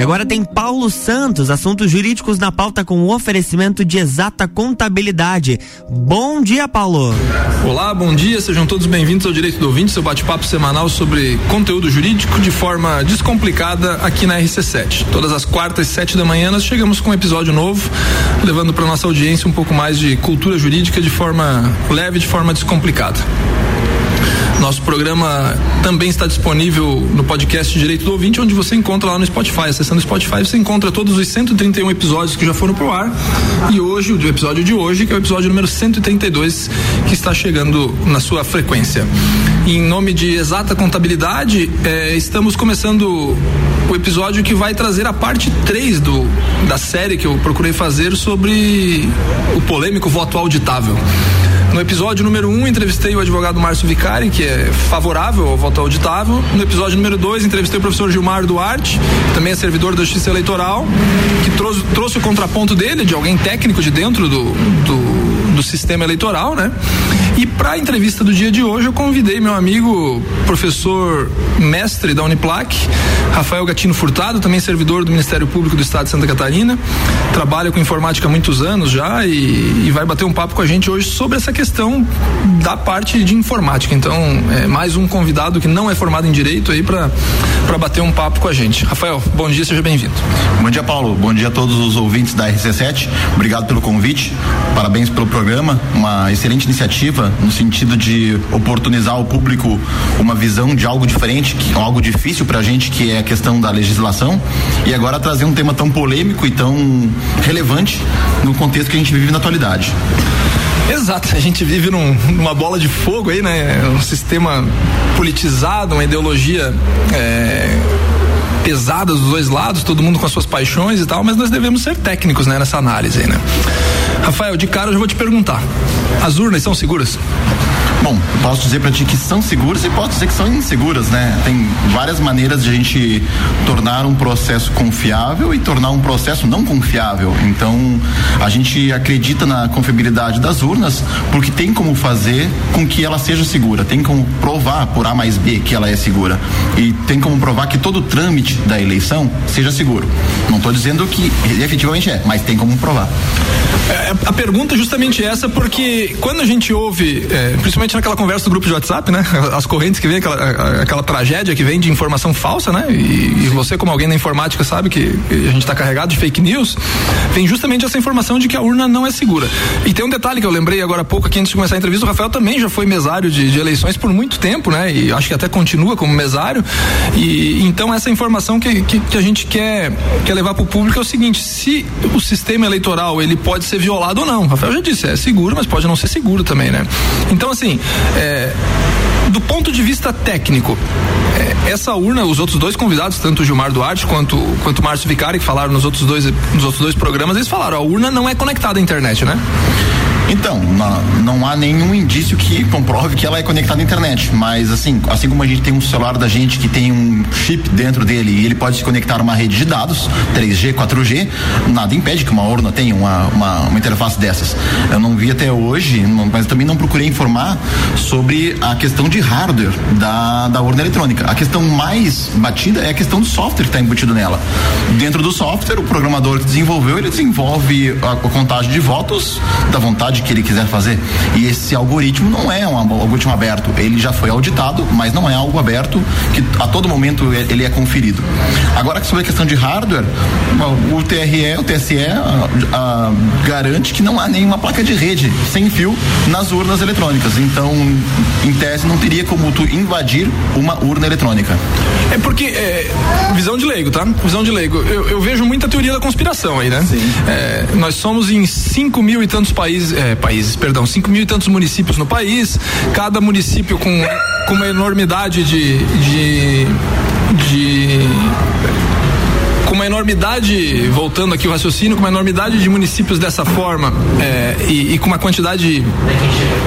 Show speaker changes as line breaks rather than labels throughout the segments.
E agora tem Paulo Santos, assuntos jurídicos na pauta com o oferecimento de exata contabilidade. Bom dia, Paulo.
Olá, bom dia, sejam todos bem-vindos ao Direito do Ouvinte, seu bate-papo semanal sobre conteúdo jurídico de forma descomplicada aqui na RC7. Todas as quartas, sete da manhã, nós chegamos com um episódio novo, levando para nossa audiência um pouco mais de cultura jurídica de forma leve, de forma descomplicada. Nosso programa também está disponível no podcast Direito do Ouvinte, onde você encontra lá no Spotify. Acessando o Spotify, você encontra todos os 131 episódios que já foram pro ar. E hoje, o episódio de hoje, que é o episódio número 132, que está chegando na sua frequência. Em nome de Exata Contabilidade, eh, estamos começando o episódio que vai trazer a parte 3 do, da série que eu procurei fazer sobre o polêmico voto auditável. No episódio número 1, um, entrevistei o advogado Márcio Vicari, que é favorável ao voto auditável. No episódio número 2, entrevistei o professor Gilmar Duarte, também é servidor da Justiça Eleitoral, que trouxe, trouxe o contraponto dele, de alguém técnico de dentro do, do, do sistema eleitoral, né? Para a entrevista do dia de hoje, eu convidei meu amigo, professor mestre da Uniplac, Rafael Gatino Furtado, também servidor do Ministério Público do Estado de Santa Catarina. Trabalha com informática há muitos anos já e, e vai bater um papo com a gente hoje sobre essa questão da parte de informática. Então, é mais um convidado que não é formado em direito aí para bater um papo com a gente. Rafael, bom dia, seja bem-vindo.
Bom dia, Paulo. Bom dia a todos os ouvintes da RC7. Obrigado pelo convite. Parabéns pelo programa. Uma excelente iniciativa no sentido de oportunizar ao público uma visão de algo diferente, que é algo difícil para a gente, que é a questão da legislação. E agora trazer um tema tão polêmico e tão relevante no contexto que a gente vive na atualidade.
Exato, a gente vive num, numa bola de fogo aí, né? Um sistema politizado, uma ideologia é, pesada dos dois lados, todo mundo com as suas paixões e tal, mas nós devemos ser técnicos né, nessa análise né? Rafael, de cara eu já vou te perguntar: as urnas são seguras?
Bom, posso dizer para ti que são seguras e posso dizer que são inseguras, né? Tem várias maneiras de a gente tornar um processo confiável e tornar um processo não confiável. Então, a gente acredita na confiabilidade das urnas porque tem como fazer com que ela seja segura, tem como provar por A mais B que ela é segura e tem como provar que todo o trâmite da eleição seja seguro. Não estou dizendo que efetivamente é, mas tem como provar.
É, a pergunta é justamente essa porque quando a gente ouve, é, principalmente naquela conversa do grupo de WhatsApp, né? As correntes que vem, aquela, aquela tragédia que vem de informação falsa, né? E, e você, como alguém da informática, sabe que a gente está carregado de fake news, vem justamente essa informação de que a urna não é segura. E tem um detalhe que eu lembrei agora há pouco aqui antes de começar a entrevista, o Rafael também já foi mesário de, de eleições por muito tempo, né? E acho que até continua como mesário. E então essa informação que, que, que a gente quer, quer levar para o público é o seguinte: se o sistema eleitoral ele pode ser violado ou não. Rafael já disse, é seguro, mas pode não ser seguro também, né? Então, assim, é, do ponto de vista técnico, é, essa urna, os outros dois convidados, tanto o Gilmar Duarte quanto, quanto o Márcio Vicari, que falaram nos outros dois, nos outros dois programas, eles falaram, a urna não é conectada à internet, né?
Então, não, não, há nenhum indício que comprove que ela é conectada à internet. Mas assim, assim como a gente tem um celular da gente que tem um chip dentro dele e ele pode se conectar a uma rede de dados, 3G, 4G, nada impede que uma urna tenha uma, uma, uma interface dessas. Eu não vi até hoje, mas também não procurei informar sobre a questão de hardware da, da urna eletrônica. A questão mais batida é a questão do software que está embutido nela. Dentro do software, o programador que desenvolveu, ele desenvolve a, a contagem de votos da vontade que ele quiser fazer. E esse algoritmo não é um algoritmo aberto. Ele já foi auditado, mas não é algo aberto que a todo momento ele é conferido. Agora, sobre a questão de hardware, o TRE, o TSE a, a, garante que não há nenhuma placa de rede sem fio nas urnas eletrônicas. Então, em tese, não teria como tu invadir uma urna eletrônica.
É porque, é, visão de leigo, tá? Visão de leigo. Eu, eu, vejo muita teoria da conspiração aí, né? É, nós somos em 5 mil e tantos países, é, países, perdão, 5 mil e tantos municípios no país, cada município com, com uma enormidade de, de, enormidade, voltando aqui o raciocínio, com uma enormidade de municípios dessa forma é, e, e, com uma quantidade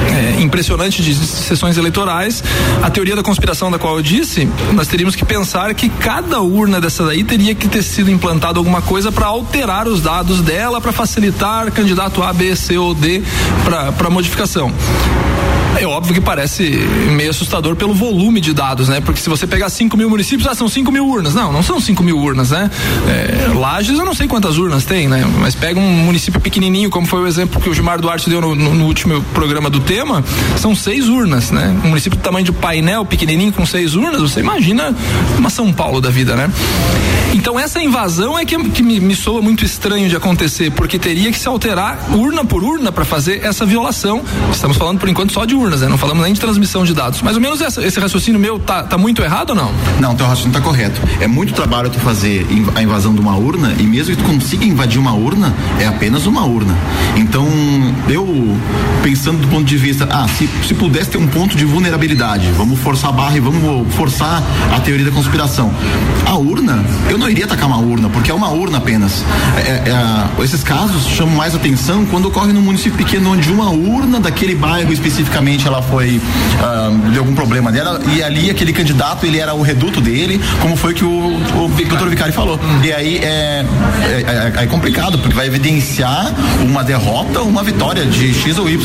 é, impressionante de sessões eleitorais, a teoria da conspiração da qual eu disse, nós teríamos que pensar que cada urna dessa daí teria que ter sido implantado alguma coisa para alterar os dados dela, para facilitar candidato A, B, C ou D para modificação É óbvio que parece meio assustador pelo volume de dados, né? Porque se você pegar 5 mil municípios, ah, são 5 mil urnas. Não, não são 5 mil urnas, né? É, Lages, eu não sei quantas urnas tem, né? Mas pega um município pequenininho, como foi o exemplo que o Gilmar Duarte deu no, no, no último programa do tema, são seis urnas, né? Um município do tamanho de painel pequenininho com seis urnas, você imagina uma São Paulo da vida, né? Então essa invasão é que, que me, me soa muito estranho de acontecer, porque teria que se alterar urna por urna para fazer essa violação. Estamos falando por enquanto só de urnas, né? Não falamos nem de transmissão de dados. Mais ou menos essa, esse raciocínio meu tá, tá muito errado ou não?
Não, teu raciocínio tá correto. É muito trabalho tu fazer a invasão de uma urna e mesmo que tu consiga invadir uma urna, é apenas uma urna. Então, eu pensando do ponto de vista, ah, se, se pudesse ter um ponto de vulnerabilidade, vamos forçar a barra e vamos forçar a teoria da conspiração. A urna, eu não iria atacar uma urna, porque é uma urna apenas. É, é, esses casos chamam mais atenção quando ocorre num município pequeno onde uma urna daquele bairro especificamente ela foi uh, de algum problema dela e ali aquele candidato ele era o reduto dele, como foi que o, o doutor Vicari falou. E aí é, é, é, é, complicado, porque vai evidenciar uma derrota ou uma vitória de X ou Y.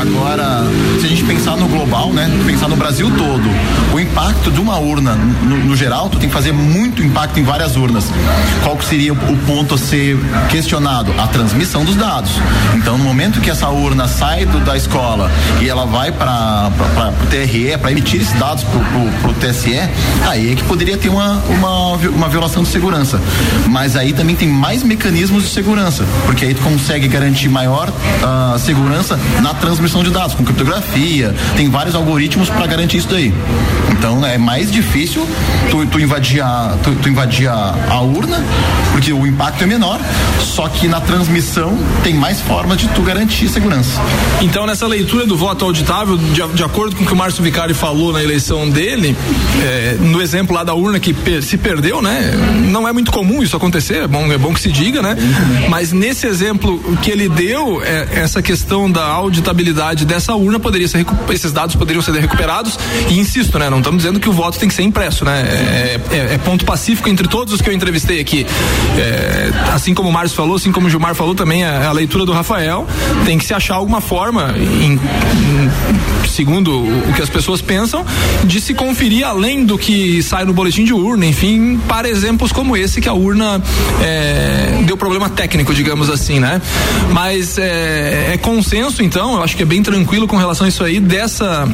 Agora, se a gente pensar no global, né? Pensar no Brasil todo, o impacto de uma urna, no, no geral, tu tem que fazer muito impacto em várias urnas. Qual que seria o ponto a ser questionado? A transmissão dos dados. Então, no momento que essa urna sai do, da escola e ela vai para o TRE, para emitir esses dados para o TSE, aí é que poderia ter uma, uma, uma violação de segurança. Mas aí também tem mais mecanismos de segurança, porque aí tu consegue garantir maior uh, segurança na transmissão de dados, com criptografia, tem vários algoritmos para garantir isso daí. Então é mais difícil tu, tu invadir, a, tu, tu invadir a, a, urna, porque o impacto é menor, só que na transmissão tem mais formas de tu garantir segurança.
Então, nessa leitura do voto auditável, de, de acordo com o que o Márcio Vicari falou na eleição dele, é, no exemplo lá da urna que per, se perdeu, né? Não é muito comum isso acontecer, é bom, é bom que se diga, né? Mas nesse exemplo que ele deu, é, essa questão da auditabilidade dessa urna poderia ser esses dados poderiam ser recuperados e insisto, né? Não estamos dizendo que o voto tem que ser impresso, né? É, é, é ponto pacífico entre todos os que eu entrevistei aqui. É, assim como o Márcio falou, assim como o Gilmar falou também, a, a, leitura do Rafael tem que se achar alguma forma, em, segundo o, que as pessoas pensam, de se conferir além do que sai no boletim de urna, enfim, para exemplos como esse que a urna é, deu problema técnico, digamos assim, né? Mas é, é consenso, então, eu acho que é bem tranquilo com relação a isso aí, dessa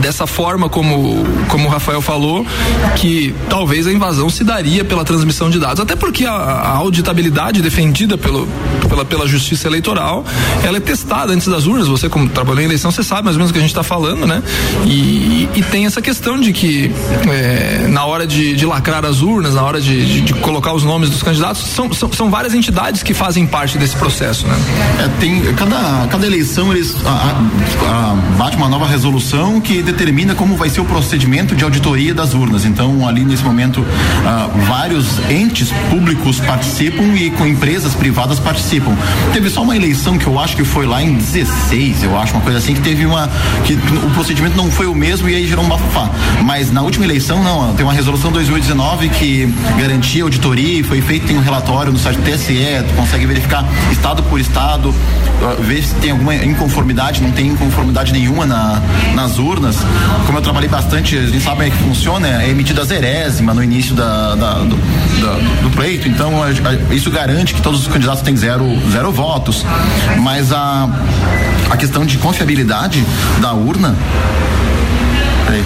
dessa forma como, como o Rafael falou, que talvez a invasão se daria pela transmissão de dados. Até porque a, a auditabilidade defendida pelo, pela, pela justiça eleitoral, ela é testada antes das urnas. Você, como trabalhou em eleição, você sabe mais ou menos o que a gente está falando, né? E, e, tem essa questão de que é, na hora de, de, lacrar as urnas, na hora de, de, de, colocar os nomes dos candidatos, são, são, são, várias entidades que fazem parte desse processo, né?
É, tem, cada, cada eleição eles a, a, bate uma nova resolução que determina como vai ser o procedimento de auditoria das urnas. Então, ali nesse momento, uh, vários entes públicos participam e com empresas privadas participam. Teve só uma eleição que eu acho que foi lá em 16, eu acho, uma coisa assim, que teve uma. que o procedimento não foi o mesmo e aí gerou um bafafá. Mas na última eleição, não, tem uma resolução 2019 que garantia auditoria e foi feito, tem um relatório no site do TSE, tu consegue verificar estado por estado, uh, ver se tem alguma inconformidade, não tem inconformidade nenhuma na, nas urnas como eu trabalhei bastante, a gente sabe que funciona, é emitida a zerésima no início da, da do, da, do, pleito, então a, a, isso garante que todos os candidatos têm zero, zero votos. Mas a, a questão de confiabilidade da urna. Peraí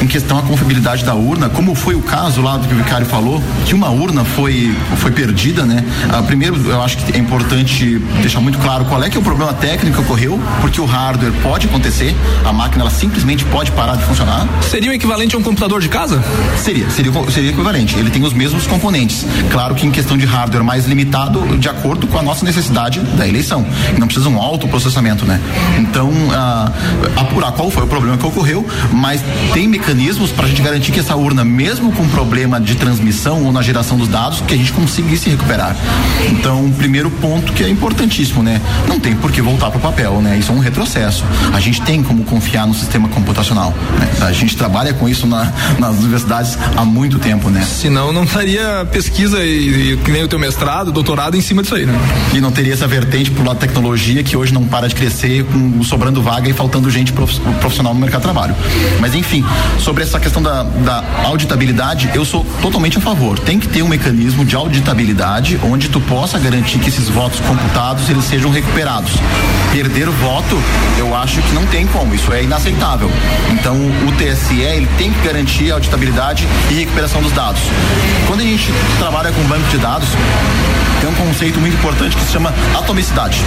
em questão a confiabilidade da urna, como foi o caso lá do que o Vicário falou, que uma urna foi, foi perdida, né? Ah, primeiro, eu acho que é importante deixar muito claro qual é que é o problema técnico que ocorreu, porque o hardware pode acontecer, a máquina ela simplesmente pode parar de funcionar.
Seria o equivalente a um computador de casa?
Seria, seria, seria equivalente. Ele tem os mesmos componentes. Claro que em questão de hardware mais limitado, de acordo com a nossa necessidade da eleição. Não precisa um alto processamento, né? Então, ah, apurar qual foi o problema que ocorreu, mas tem mecanismos para a gente garantir que essa urna, mesmo com problema de transmissão ou na geração dos dados, que a gente conseguisse recuperar. Então, o primeiro ponto que é importantíssimo, né? Não tem por que voltar para o papel, né? Isso é um retrocesso. A gente tem como confiar no sistema computacional. Né? A gente trabalha com isso na, nas universidades há muito tempo, né?
Senão não estaria pesquisa e, e que nem o teu mestrado, doutorado em cima disso aí, né?
E não teria essa vertente pro lado da tecnologia que hoje não para de crescer, com sobrando vaga e faltando gente profissional no mercado de trabalho. Mas enfim, sobre essa questão da, da auditabilidade, eu sou totalmente a favor. Tem que ter um mecanismo de auditabilidade onde tu possa garantir que esses votos computados eles sejam recuperados. Perder o voto, eu acho que não tem como, isso é inaceitável. Então o TSE ele tem que garantir a auditabilidade e recuperação dos dados. Quando a gente trabalha com banco de dados, tem um conceito muito importante que se chama atomicidade.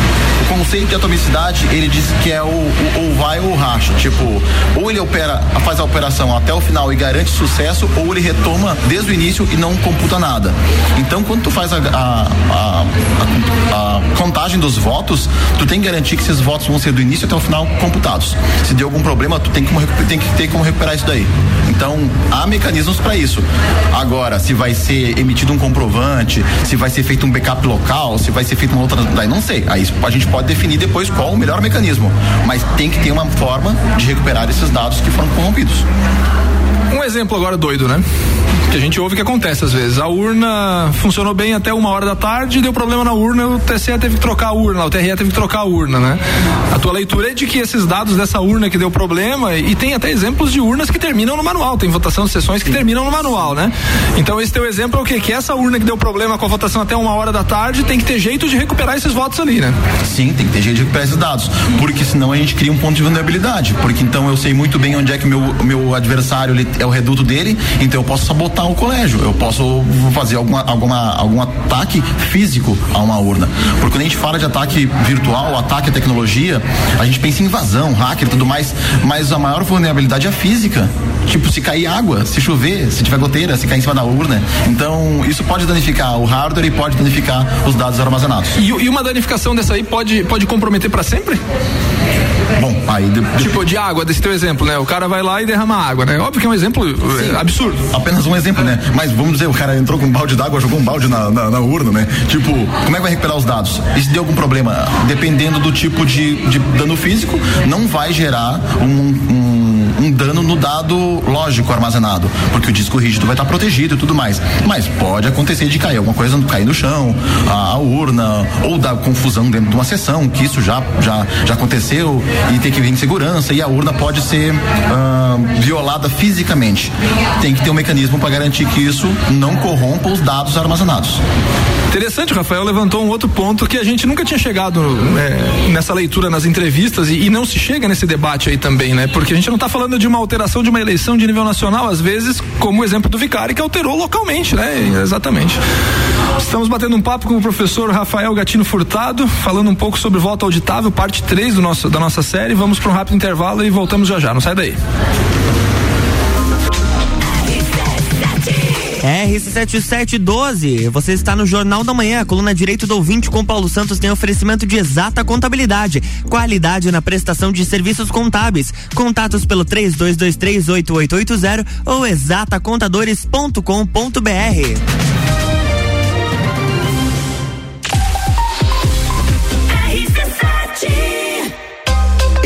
O conceito de atomicidade, ele diz que é o, o ou vai ou racha. Tipo, ou ele opera, faz a operação até o final e garante sucesso, ou ele retoma desde o início e não computa nada. Então, quando tu faz a, a, a, a contagem dos votos, tu tem que garantir que esses votos vão ser do início até o final computados. Se deu algum problema, tu tem, como, tem que ter como recuperar isso daí. Então, há mecanismos para isso. Agora, se vai ser emitido um comprovante, se vai ser feito um backup local, se vai ser feito uma outra. Daí não sei. Aí a gente pode definir depois qual o melhor mecanismo. Mas tem que ter uma forma de recuperar esses dados que foram corrompidos.
Um exemplo agora doido, né? Que a gente ouve que acontece às vezes. A urna funcionou bem até uma hora da tarde, deu problema na urna, o TCE teve que trocar a urna, o TRE teve que trocar a urna, né? A tua leitura é de que esses dados dessa urna que deu problema, e tem até exemplos de urnas que terminam no manual, tem votação de sessões que Sim. terminam no manual, né? Então esse teu exemplo é o quê? Que essa urna que deu problema com a votação até uma hora da tarde tem que ter jeito de recuperar esses votos ali, né?
Sim, tem que ter jeito de recuperar esses dados, porque senão a gente cria um ponto de vulnerabilidade, porque então eu sei muito bem onde é que meu, meu adversário é o reduto dele, então eu posso sabotar o colégio, eu posso fazer alguma, alguma, algum ataque físico a uma urna. Porque quando a gente fala de ataque virtual, ataque à tecnologia, a gente pensa em invasão, hacker tudo mais, mas a maior vulnerabilidade é física. Tipo, se cair água, se chover, se tiver goteira, se cair em cima da urna. Então, isso pode danificar o hardware e pode danificar os dados armazenados.
E, e uma danificação dessa aí pode, pode comprometer para sempre?
Bom, aí. De,
de... Tipo, de água, desse teu exemplo, né? O cara vai lá e derrama água, né? Óbvio que é um exemplo Sim. absurdo.
Apenas um exemplo, né? Mas vamos dizer, o cara entrou com um balde d'água, jogou um balde na, na, na, urna, né? Tipo, como é que vai recuperar os dados? E se deu algum problema? Dependendo do tipo de, de dano físico, não vai gerar um, um um dano no dado lógico armazenado, porque o disco rígido vai estar protegido e tudo mais. Mas pode acontecer de cair alguma coisa, cair no chão, a, a urna, ou dar confusão dentro de uma sessão, que isso já, já, já aconteceu e tem que vir em segurança e a urna pode ser uh, violada fisicamente. Tem que ter um mecanismo para garantir que isso não corrompa os dados armazenados.
Interessante, Rafael levantou um outro ponto que a gente nunca tinha chegado é, nessa leitura nas entrevistas e, e, não se chega nesse debate aí também, né? Porque a gente não está falando de uma alteração de uma eleição de nível nacional, às vezes, como o exemplo do Vicari, que alterou localmente, né? Exatamente. Estamos batendo um papo com o professor Rafael Gatino Furtado, falando um pouco sobre voto auditável, parte 3 do nosso, da nossa série. Vamos para um rápido intervalo e voltamos já já. Não sai daí.
RC7712, você está no Jornal da Manhã, coluna Direito do Ouvinte com Paulo Santos tem oferecimento de exata contabilidade, qualidade na prestação de serviços contábeis. Contatos pelo 32238880 ou exatacontadores.com.br.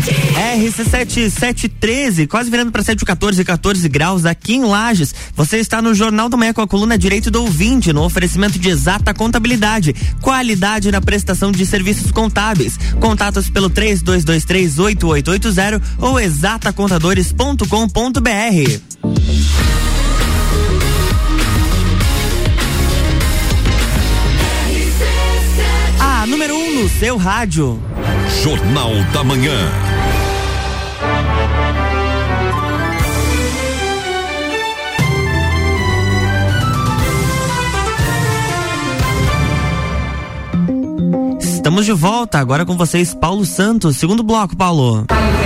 RC7713, quase virando para 714 14 graus aqui em Lages. Você está no Jornal do Meia com a coluna Direito do Ouvinte, no oferecimento de exata contabilidade, qualidade na prestação de serviços contábeis. Contatos pelo 32238880 ou exatacontadores.com.br. A número 1 um no seu rádio.
Jornal da Manhã.
Estamos de volta agora com vocês, Paulo Santos. Segundo bloco, Paulo.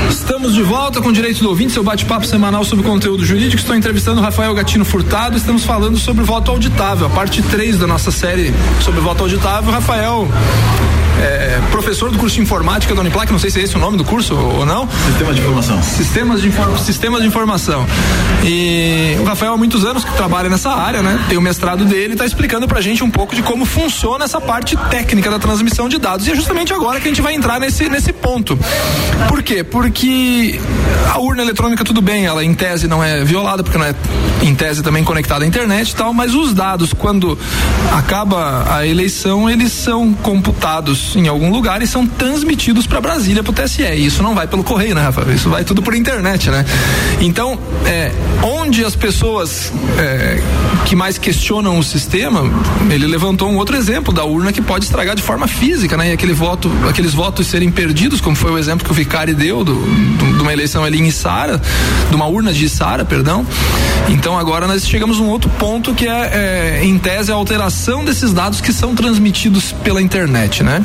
Estamos de volta com o Direito do Ouvinte, seu bate-papo semanal sobre conteúdo jurídico. Estou entrevistando o Rafael Gatino Furtado. Estamos falando sobre voto auditável, a parte 3 da nossa série sobre voto auditável. Rafael é, professor do curso de informática da Uniplac, não sei se é esse o nome do curso ou não.
Sistemas de informação.
Sistemas de, sistemas de informação. E o Rafael há muitos anos que trabalha nessa área, né? Tem o mestrado dele, está explicando pra gente um pouco de como funciona essa parte técnica da transmissão de dados. E é justamente agora que a gente vai entrar nesse, nesse ponto. Por quê? Porque a urna eletrônica, tudo bem, ela em tese não é violada, porque não é em tese também conectada à internet e tal, mas os dados, quando acaba a eleição, eles são computados em algum lugar e são transmitidos para Brasília, para o TSE. E isso não vai pelo correio, né, Rafa? Isso vai tudo por internet, né? Então, é, onde as pessoas é, que mais questionam o sistema, ele levantou um outro exemplo da urna que pode estragar de forma física, né? E aquele voto, aqueles votos serem perdidos, como foi o exemplo que o Vicari deu de uma eleição ali em Sara, de uma urna de Sara, perdão. Então agora nós chegamos a um outro ponto que é, é em tese a alteração desses dados que são transmitidos pela internet, né?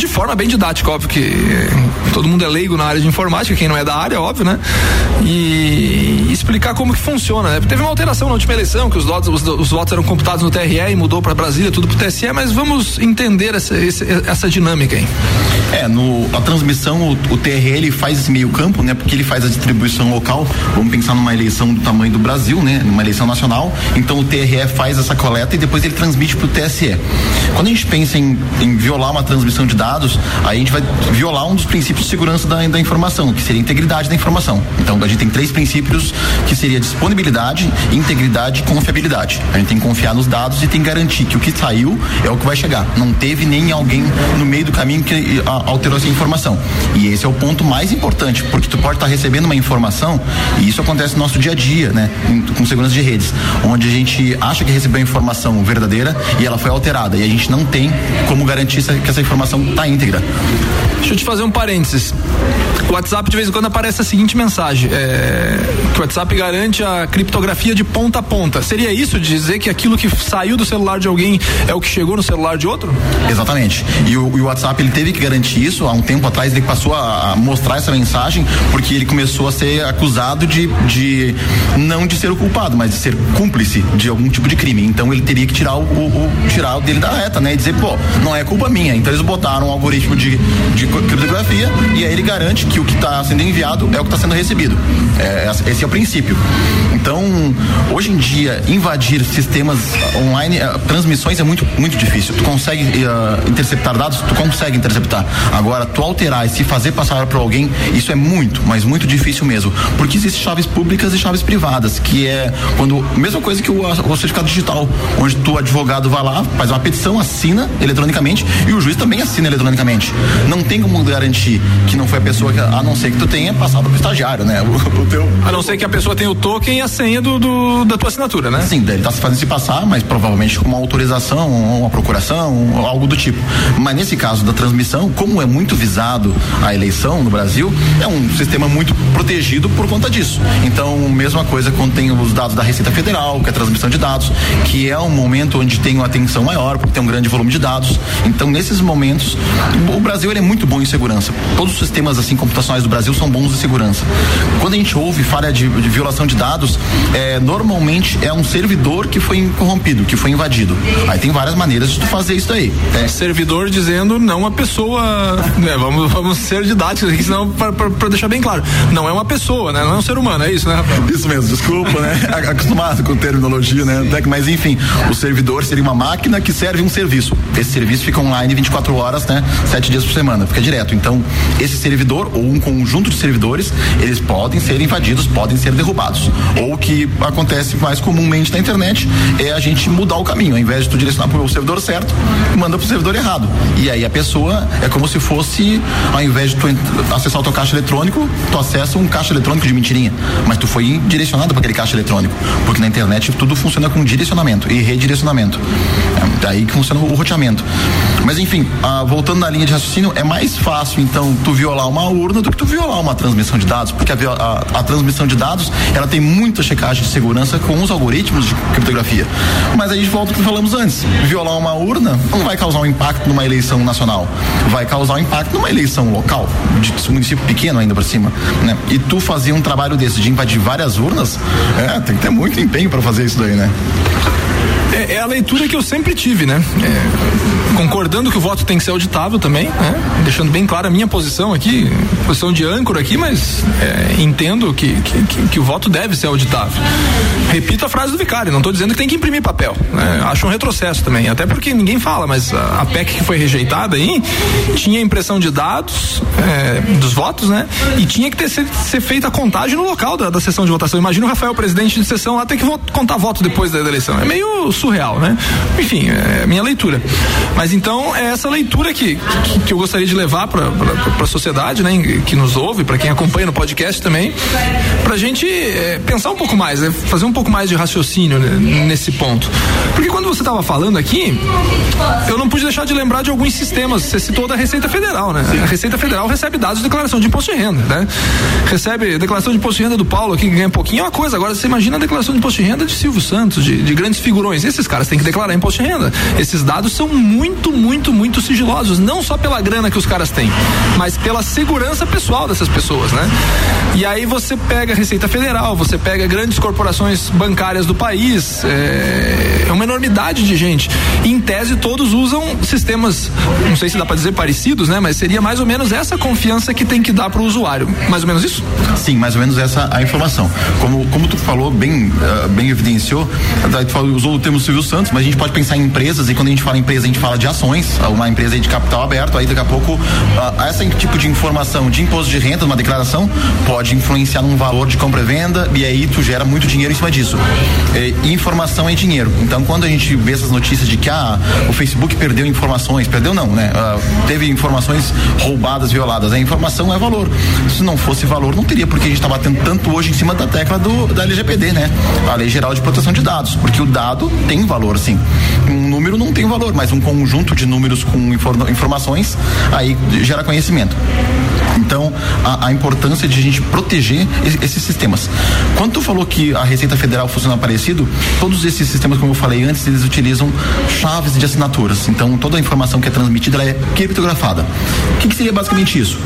de forma bem didática, óbvio que todo mundo é leigo na área de informática, quem não é da área, óbvio, né? E explicar como que funciona, né? Teve uma alteração na última eleição, que os votos, os, os votos eram computados no TRE e mudou para Brasília, tudo pro TSE, mas vamos entender essa, essa dinâmica aí.
É, no, a transmissão, o, o TRE ele faz esse meio campo, né? Porque ele faz a distribuição local, vamos pensar numa eleição do tamanho do Brasil, né? Numa eleição nacional, então o TRE faz essa coleta e depois ele transmite pro TSE. Quando a gente pensa em, em violar uma transmissão de dados, aí a gente vai violar um dos princípios de segurança da, da informação, que seria a integridade da informação. Então a gente tem três princípios que seria disponibilidade, integridade e confiabilidade. A gente tem que confiar nos dados e tem que garantir que o que saiu é o que vai chegar. Não teve nem alguém no meio do caminho que alterou essa informação. E esse é o ponto mais importante, porque tu pode estar recebendo uma informação, e isso acontece no nosso dia a dia, né? Com segurança de redes, onde a gente acha que recebeu a informação verdadeira e ela foi alterada. E a gente não tem como garantir que essa informação está íntegra.
Deixa eu te fazer um parênteses. O WhatsApp de vez em quando aparece a seguinte mensagem: é, que o WhatsApp garante a criptografia de ponta a ponta. Seria isso de dizer que aquilo que saiu do celular de alguém é o que chegou no celular de outro?
Exatamente. E o, e o WhatsApp ele teve que garantir isso há um tempo atrás. Ele passou a, a, mostrar essa mensagem porque ele começou a ser acusado de, de não de ser o culpado, mas de ser cúmplice de algum tipo de crime. Então ele teria que tirar o, o, o tirar o dele da reta, né? E dizer, pô, não é culpa minha. Então eles botaram um algoritmo de, de criptografia e aí ele garante que o que está sendo enviado é o que está sendo recebido. É, esse é o princípio. Então, hoje em dia, invadir sistemas online, uh, transmissões é muito, muito difícil. Tu consegue uh, interceptar dados, tu consegue interceptar. Agora, tu alterar e se fazer passar para alguém, isso é muito, mas muito difícil mesmo. Porque existem chaves públicas e chaves privadas, que é quando, mesma coisa que o, o certificado digital, onde tu, advogado, vai lá, faz uma petição, assina eletronicamente e o juiz também assina eletronicamente. Não tem como garantir que não foi a pessoa que, a não ser que tu tenha passado pro estagiário, né? O,
o teu, a não ser que a pessoa tenha o token e a senha do, do da tua assinatura, né?
Sim, ele tá se fazendo se passar, mas provavelmente com uma autorização, uma procuração, algo do tipo. Mas nesse caso da transmissão, como é muito visado a eleição no Brasil, é um sistema muito protegido por conta disso. Então, mesma coisa quando tem os dados da Receita Federal, que é a transmissão de dados, que é um momento onde tem uma atenção maior, porque tem um grande volume de dados. Então, nesses momentos, o Brasil é muito bom em segurança. Todos os sistemas assim computacionais do Brasil são bons em segurança. Quando a gente ouve falha de, de violação de dados, é, normalmente é um servidor que foi corrompido, que foi invadido. Aí tem várias maneiras de tu fazer isso aí.
É. Servidor dizendo não a pessoa. Né, vamos, vamos ser didáticos aqui, senão para deixar bem claro. Não é uma pessoa, né? Não é um ser humano, é isso, né, Rafael?
Isso mesmo, desculpa, né? Acostumado com terminologia, né? Mas enfim, o servidor seria uma máquina que serve um serviço. Esse serviço fica online 24 horas, né? Sete dias por semana, fica direto. Então, esse servidor ou um conjunto de servidores, eles podem ser invadidos, podem ser derrubados. Ou o que acontece mais comumente na internet é a gente mudar o caminho. Ao invés de tu direcionar para o servidor certo, manda para o servidor errado. E aí a pessoa é como se fosse, ao invés de tu acessar o teu caixa eletrônico, tu acessa um caixa eletrônico de mentirinha. Mas tu foi direcionado para aquele caixa eletrônico. Porque na internet tudo funciona com direcionamento e redirecionamento. É daí que funciona o roteamento. Mas enfim, ah, voltando na linha de raciocínio, é mais fácil então tu violar uma urna do que tu violar uma transmissão de dados, porque a, a, a transmissão de dados ela tem muita checagem de segurança com os algoritmos de criptografia. Mas a gente volta ao que falamos antes: violar uma urna não vai causar um impacto numa eleição nacional, vai causar um impacto numa eleição local, de município pequeno ainda por cima. Né? E tu fazer um trabalho desse de invadir várias urnas, é, tem que ter muito empenho para fazer isso daí, né?
É, é, a leitura que eu sempre tive, né? É, concordando que o voto tem que ser auditável também, né? Deixando bem clara a minha posição aqui, posição de âncora aqui, mas é, entendo que, que, que, que, o voto deve ser auditável. Repito a frase do Vicário, não estou dizendo que tem que imprimir papel. Né? Acho um retrocesso também, até porque ninguém fala, mas a, a PEC que foi rejeitada aí tinha impressão de dados é, dos votos, né? E tinha que ter ser, ser feita a contagem no local da, da sessão de votação. Imagina o Rafael, presidente de sessão, lá ter que contar voto depois da eleição. É meio surreal, né? Enfim, é minha leitura. Mas então é essa leitura que, que, que eu gostaria de levar para a sociedade, né? Que nos ouve, para quem acompanha no podcast também, para a gente é, pensar um pouco mais, né? fazer um pouco mais de raciocínio nesse ponto. Porque quando você estava falando aqui, eu não pude deixar de lembrar de alguns sistemas. Você citou da Receita Federal, né? A Receita Federal recebe dados de declaração de imposto de renda, né? Recebe declaração de imposto de renda do Paulo aqui, que ganha pouquinho, é uma coisa. Agora você imagina a declaração de imposto de renda de Silvio Santos, de, de grandes figurões esses caras têm que declarar imposto de renda. Esses dados são muito, muito, muito sigilosos, não só pela grana que os caras têm, mas pela segurança pessoal dessas pessoas, né? E aí você pega a Receita Federal, você pega grandes corporações bancárias do país, é, é uma enormidade de gente. E, em tese, todos usam sistemas, não sei se dá para dizer parecidos, né? Mas seria mais ou menos essa confiança que tem que dar para o usuário. Mais ou menos isso?
Sim, mais ou menos essa a informação. Como, como tu falou, bem, uh, bem evidenciou, tu falou, usou o termo Silvio Santos, mas a gente pode pensar em empresas e quando a gente fala em empresa, a gente fala de ações, uma empresa de capital aberto, aí daqui a pouco uh, esse tipo de informação de imposto de renda, uma declaração, pode influenciar num valor de compra e venda e aí tu gera muito dinheiro em cima disso. E, informação é dinheiro. Então quando a gente vê essas notícias de que ah, o Facebook perdeu informações, perdeu não, né? Uh, teve informações roubadas, violadas. A informação é valor. Se não fosse valor, não teria porque a gente está batendo tanto hoje em cima da tecla do, da LGPD, né? A Lei Geral de Proteção de Dados, porque o dado tem valor, sim. Um número não tem valor, mas um conjunto de números com informações aí gera conhecimento. Então, a, a, importância de a gente proteger esses sistemas. Quando tu falou que a Receita Federal funciona parecido, todos esses sistemas, como eu falei antes, eles utilizam chaves de assinaturas. Então, toda a informação que é transmitida é criptografada. O que, que seria basicamente isso?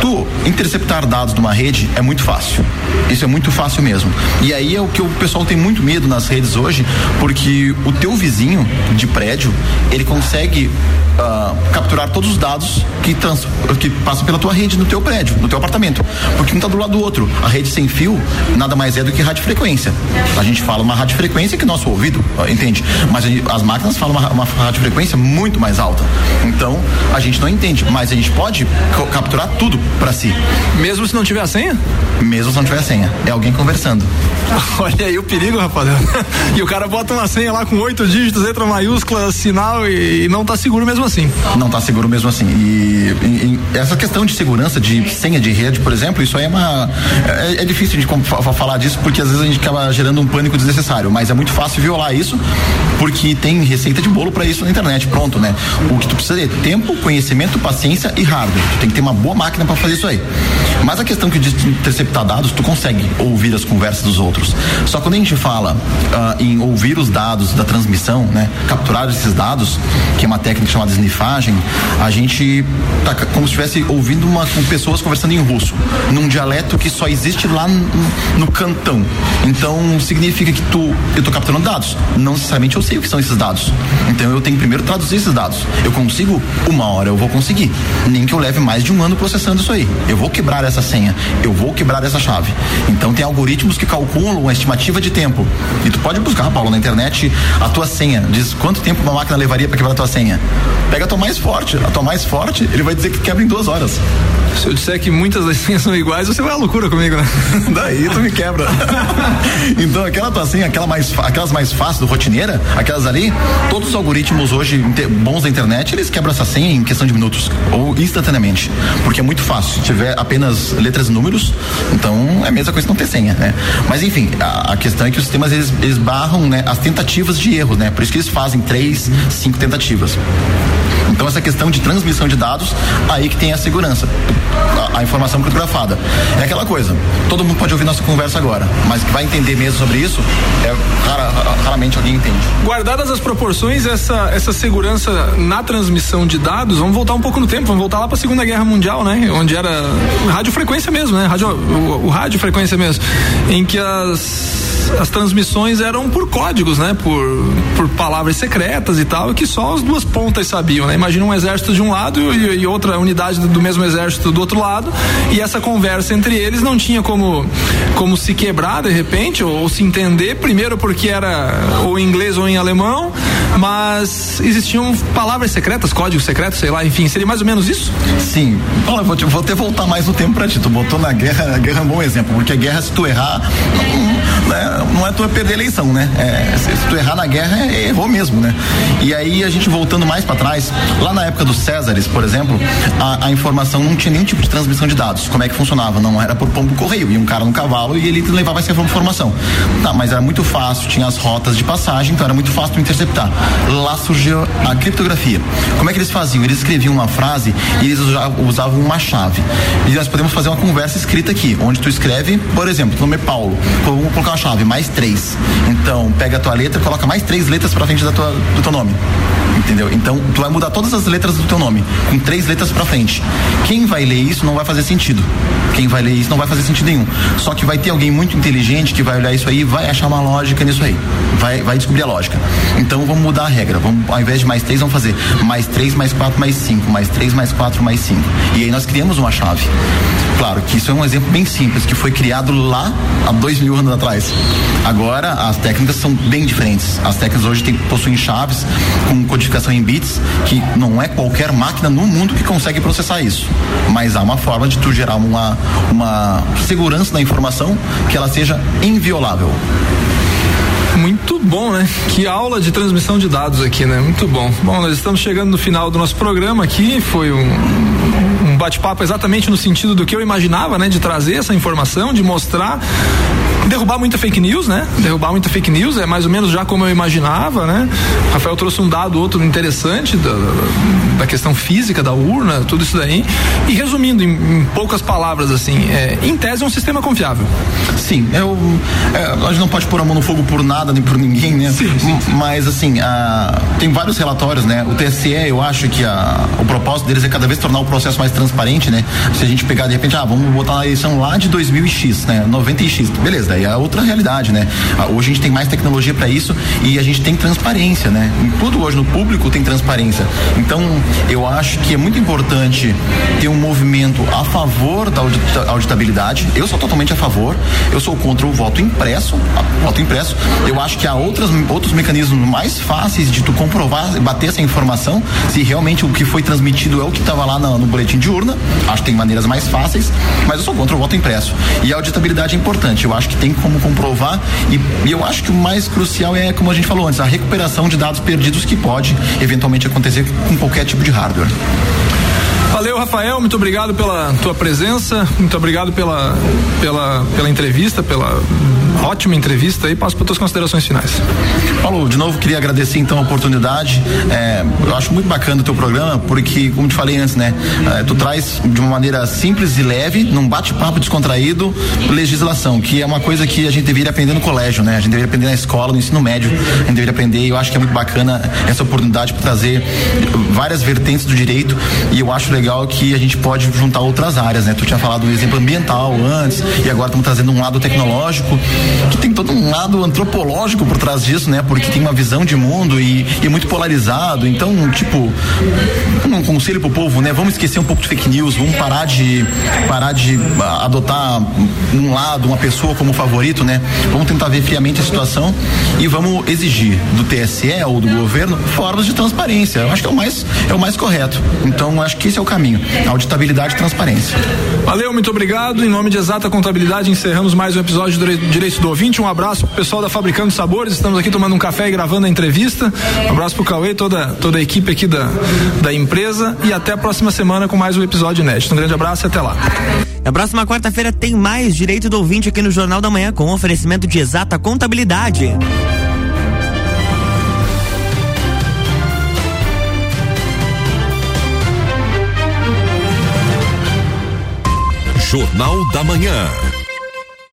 Tu interceptar dados de uma rede é muito fácil. Isso é muito fácil mesmo. E aí é o que o pessoal tem muito medo nas redes hoje, porque o teu vizinho de prédio, ele consegue uh, capturar todos os dados que, trans, que passam pela tua rede no teu prédio, no teu apartamento. Porque um está do lado do outro. A rede sem fio nada mais é do que radiofrequência. A gente fala uma radiofrequência que nosso ouvido uh, entende, mas gente, as máquinas falam uma, uma radiofrequência muito mais alta. Então a gente não entende, mas a gente pode capturar tudo para si.
Mesmo se não tiver a senha?
Mesmo se não tiver a senha. É alguém conversando.
Olha aí o perigo, rapaziada. e o cara bota uma senha lá com oito dígitos, letra maiúscula, sinal e, e não está seguro mesmo assim.
Não está seguro mesmo assim. E, e, e, essa questão de segurança de senha de rede, por exemplo, isso aí é uma. É, é difícil de falar disso porque às vezes a gente acaba gerando um pânico desnecessário, mas é muito fácil violar isso porque tem receita de bolo para isso na internet, pronto, né? O que tu precisa é tempo, conhecimento, paciência e hardware. Tu tem que ter uma boa máquina para fazer isso aí. Mas a questão que interceptar dados, tu consegue ouvir as conversas dos outros. Só quando a gente fala uh, em ouvir os dados da transmissão, né? Capturar esses dados, que é uma técnica chamada snifagem, a gente tá como se estivesse ouvindo uma, com pessoas conversando em russo, num dialeto que só existe lá no, no cantão. Então significa que tu, eu tô capturando dados. Não necessariamente eu sei o que são esses dados. Então eu tenho que primeiro traduzir esses dados. Eu consigo uma hora, eu vou conseguir. Nem que eu leve mais de um ano processando isso aí. Eu vou quebrar essa senha, eu vou quebrar essa chave. Então tem algoritmos que calculam uma estimativa de tempo. E tu pode buscar, Paulo, na internet a tua senha. Diz quanto tempo uma máquina levaria para quebrar a tua senha. Pega a tua mais forte. A tua mais forte, ele vai dizer que quebra em duas horas.
Se eu disser que muitas das senhas são iguais, você vai à loucura comigo, né?
Daí tu me quebra. então aquela tua senha, aquela mais, aquelas mais fáceis do rotineira, aquelas ali, todos os algoritmos hoje bons da internet, eles quebram essa senha em questão de minutos ou instantaneamente, porque é muito fácil. Se tiver apenas letras e números, então é a mesma coisa que não ter senha, né? Mas enfim, a, a questão é que os sistemas eles, eles barram, né, as tentativas de erro, né? Por isso que eles fazem três, cinco tentativas. Então essa questão de transmissão de dados, aí que tem a segurança, a, a informação criptografada. É aquela coisa, todo mundo pode ouvir nossa conversa agora, mas que vai entender mesmo sobre isso, é rara, raramente alguém entende.
Guardadas as proporções, essa, essa segurança na transmissão de dados, vamos voltar um pouco no tempo, vamos voltar lá para a Segunda Guerra Mundial, né? Onde era radiofrequência mesmo, né? Rádio, o, o rádio frequência mesmo, em que as as transmissões eram por códigos, né? Por, por palavras secretas e tal, que só as duas pontas sabiam, né? Imagina um exército de um lado e, e, outra unidade do mesmo exército do outro lado, e essa conversa entre eles não tinha como, como se quebrar de repente, ou, ou se entender, primeiro porque era ou em inglês ou em alemão, mas existiam palavras secretas, códigos secretos, sei lá, enfim, seria mais ou menos isso?
Sim. Olha, vou, te, vou até voltar mais no tempo pra ti. Tu botou na guerra, a guerra é um bom exemplo, porque a guerra, se tu errar, né, não é tu perder a eleição, né? É, se, se, tu errar na guerra, é, errou mesmo, né? E aí a gente voltando mais para trás, lá na época dos Césares, por exemplo, a, a, informação não tinha nenhum tipo de transmissão de dados. Como é que funcionava? Não era por pombo correio, ia um cara no cavalo e ele levava essa informação. Tá, mas era muito fácil, tinha as rotas de passagem, então era muito fácil interceptar. Lá surgiu a criptografia. Como é que eles faziam? Eles escreviam uma frase e eles usavam uma chave. E nós podemos fazer uma conversa escrita aqui, onde tu escreve, por exemplo, o nome é Paulo. Vamos colocar chave, mais três. Então, pega a tua letra e coloca mais três letras pra frente da tua, do teu nome. Entendeu? Então, tu vai mudar todas as letras do teu nome, com três letras pra frente. Quem vai ler isso não vai fazer sentido. Quem vai ler isso não vai fazer sentido nenhum. Só que vai ter alguém muito inteligente que vai olhar isso aí e vai achar uma lógica nisso aí. Vai, vai descobrir a lógica. Então, vamos mudar a regra. Vamos, ao invés de mais três, vamos fazer mais três, mais quatro, mais cinco. Mais três, mais quatro, mais cinco. E aí nós criamos uma chave. Claro que isso é um exemplo bem simples, que foi criado lá há dois mil anos atrás. Agora, as técnicas são bem diferentes. As técnicas hoje tem, possuem chaves com codificação em bits, que não é qualquer máquina no mundo que consegue processar isso. Mas há uma forma de tu gerar uma, uma segurança da informação que ela seja inviolável.
Muito bom, né? Que aula de transmissão de dados aqui, né? Muito bom. Bom, nós estamos chegando no final do nosso programa aqui. Foi um, um bate-papo exatamente no sentido do que eu imaginava, né? De trazer essa informação, de mostrar derrubar muita fake news, né? Derrubar muita fake news é mais ou menos já como eu imaginava, né? Rafael trouxe um dado outro interessante da, da questão física da urna, tudo isso daí. E resumindo em, em poucas palavras, assim, é, em tese é um sistema confiável.
Sim, eu, é, a gente não pode pôr a mão no fogo por nada nem por ninguém, né? Sim, sim, sim. Mas assim, a, tem vários relatórios, né? O TSE, eu acho que a, o propósito deles é cada vez tornar o processo mais transparente, né? Se a gente pegar de repente, ah, vamos botar na eleição lá de 2000 e X, né? 90 e X, beleza, daí é outra realidade, né? Ah, hoje a gente tem mais tecnologia para isso e a gente tem transparência, né? Em tudo hoje no público tem transparência. Então, eu acho que é muito importante ter um movimento a favor da auditabilidade. Eu sou totalmente a favor. Eu sou contra o voto impresso, voto impresso. Eu acho que há outras, outros mecanismos mais fáceis de tu comprovar, bater essa informação, se realmente o que foi transmitido é o que estava lá no, no boletim de urna. Acho que tem maneiras mais fáceis, mas eu sou contra o voto impresso. E a auditabilidade é importante. Eu acho que tem como comprovar e, e, eu acho que o mais crucial é, como a gente falou antes, a recuperação de dados perdidos que pode eventualmente acontecer com qualquer tipo de hardware.
Valeu, Rafael, muito obrigado pela tua presença, muito obrigado pela, pela, pela entrevista, pela ótima entrevista e passo para tuas considerações finais.
Paulo, de novo queria agradecer então a oportunidade. É, eu acho muito bacana o teu programa, porque, como te falei antes, né? É, tu traz de uma maneira simples e leve, num bate-papo descontraído, legislação, que é uma coisa que a gente deveria aprender no colégio, né? A gente deveria aprender na escola, no ensino médio, a gente deveria aprender, e eu acho que é muito bacana essa oportunidade para trazer várias vertentes do direito, e eu acho legal que a gente pode juntar outras áreas, né? Tu tinha falado do exemplo ambiental antes e agora estamos trazendo um lado tecnológico que tem todo um lado antropológico por trás disso, né? Porque tem uma visão de mundo e, é muito polarizado. Então, tipo, um conselho pro povo, né? Vamos esquecer um pouco de fake news, vamos parar de parar de adotar um lado, uma pessoa como favorito, né? Vamos tentar ver friamente a situação e vamos exigir do TSE ou do governo formas de transparência. Eu acho que é o mais é o mais correto. Então, acho que esse é o caminho auditabilidade e transparência.
Valeu, muito obrigado. Em nome de Exata Contabilidade, encerramos mais um episódio do Direito do ouvinte. Um abraço pro pessoal da Fabricando Sabores. Estamos aqui tomando um café e gravando a entrevista. Um abraço pro Cauê e toda, toda a equipe aqui da, da empresa. E até a próxima semana com mais um episódio inédito. Um grande abraço e até lá.
Na próxima quarta-feira tem mais Direito do Ouvinte aqui no Jornal da Manhã com oferecimento de exata contabilidade.
Jornal da Manhã.